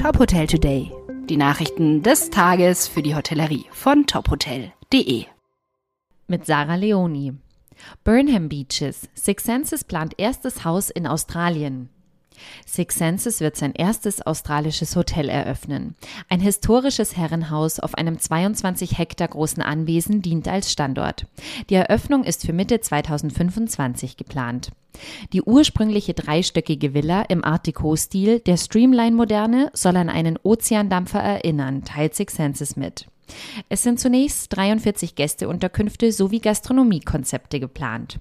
Top Hotel Today. Die Nachrichten des Tages für die Hotellerie von tophotel.de. Mit Sarah Leoni. Burnham Beaches. Six Senses plant erstes Haus in Australien. Six Senses wird sein erstes australisches Hotel eröffnen. Ein historisches Herrenhaus auf einem 22 Hektar großen Anwesen dient als Standort. Die Eröffnung ist für Mitte 2025 geplant. Die ursprüngliche dreistöckige Villa im Art Deco-Stil der Streamline-Moderne soll an einen Ozeandampfer erinnern, teilt Six Senses mit. Es sind zunächst 43 Gästeunterkünfte sowie Gastronomiekonzepte geplant.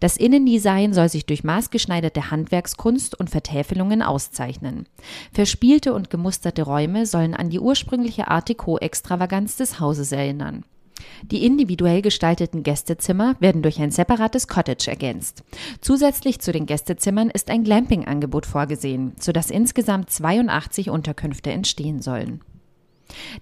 Das Innendesign soll sich durch maßgeschneiderte Handwerkskunst und Vertäfelungen auszeichnen. Verspielte und gemusterte Räume sollen an die ursprüngliche Art Deco-Extravaganz des Hauses erinnern. Die individuell gestalteten Gästezimmer werden durch ein separates Cottage ergänzt. Zusätzlich zu den Gästezimmern ist ein Glamping-Angebot vorgesehen, sodass insgesamt 82 Unterkünfte entstehen sollen.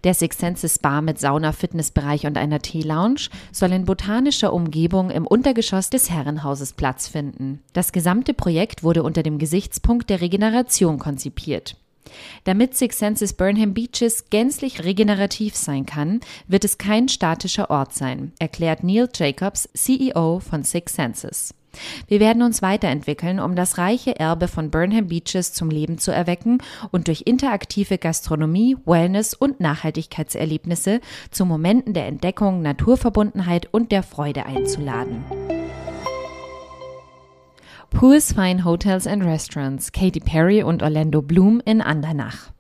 Der Six Senses Spa mit Sauna, Fitnessbereich und einer Tee-Lounge soll in botanischer Umgebung im Untergeschoss des Herrenhauses Platz finden. Das gesamte Projekt wurde unter dem Gesichtspunkt der Regeneration konzipiert. Damit Six Senses Burnham Beaches gänzlich regenerativ sein kann, wird es kein statischer Ort sein, erklärt Neil Jacobs, CEO von Six Senses. Wir werden uns weiterentwickeln, um das reiche Erbe von Burnham Beaches zum Leben zu erwecken und durch interaktive Gastronomie, Wellness und Nachhaltigkeitserlebnisse zu Momenten der Entdeckung, Naturverbundenheit und der Freude einzuladen. Pools Fine Hotels and Restaurants, Katy Perry und Orlando Bloom in Andernach.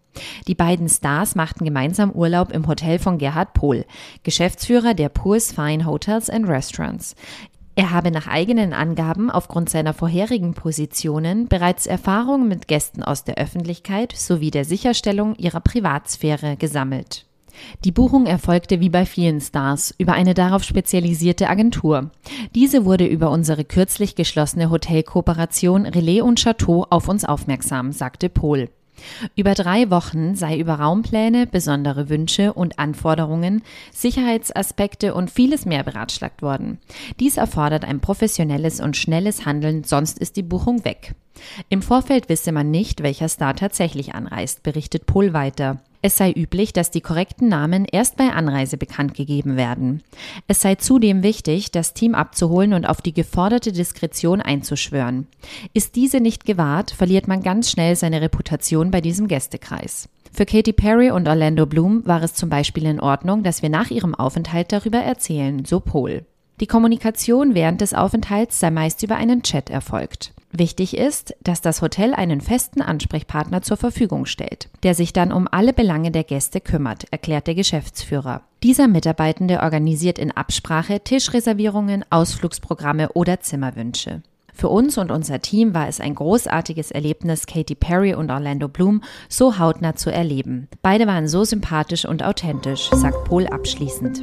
Die beiden Stars machten gemeinsam Urlaub im Hotel von Gerhard Pohl, Geschäftsführer der Pools Fine Hotels and Restaurants. Er habe nach eigenen Angaben aufgrund seiner vorherigen Positionen bereits Erfahrung mit Gästen aus der Öffentlichkeit sowie der Sicherstellung ihrer Privatsphäre gesammelt. Die Buchung erfolgte wie bei vielen Stars über eine darauf spezialisierte Agentur. Diese wurde über unsere kürzlich geschlossene Hotelkooperation Relais und Chateau auf uns aufmerksam, sagte Pohl. Über drei Wochen sei über Raumpläne, besondere Wünsche und Anforderungen, Sicherheitsaspekte und vieles mehr beratschlagt worden. Dies erfordert ein professionelles und schnelles Handeln, sonst ist die Buchung weg. Im Vorfeld wisse man nicht, welcher Star tatsächlich anreist, berichtet Pohl weiter. Es sei üblich, dass die korrekten Namen erst bei Anreise bekannt gegeben werden. Es sei zudem wichtig, das Team abzuholen und auf die geforderte Diskretion einzuschwören. Ist diese nicht gewahrt, verliert man ganz schnell seine Reputation bei diesem Gästekreis. Für Katy Perry und Orlando Bloom war es zum Beispiel in Ordnung, dass wir nach ihrem Aufenthalt darüber erzählen, so Paul. Die Kommunikation während des Aufenthalts sei meist über einen Chat erfolgt. Wichtig ist, dass das Hotel einen festen Ansprechpartner zur Verfügung stellt, der sich dann um alle Belange der Gäste kümmert, erklärt der Geschäftsführer. Dieser Mitarbeitende organisiert in Absprache Tischreservierungen, Ausflugsprogramme oder Zimmerwünsche. Für uns und unser Team war es ein großartiges Erlebnis, Katy Perry und Orlando Bloom so hautnah zu erleben. Beide waren so sympathisch und authentisch, sagt Paul abschließend.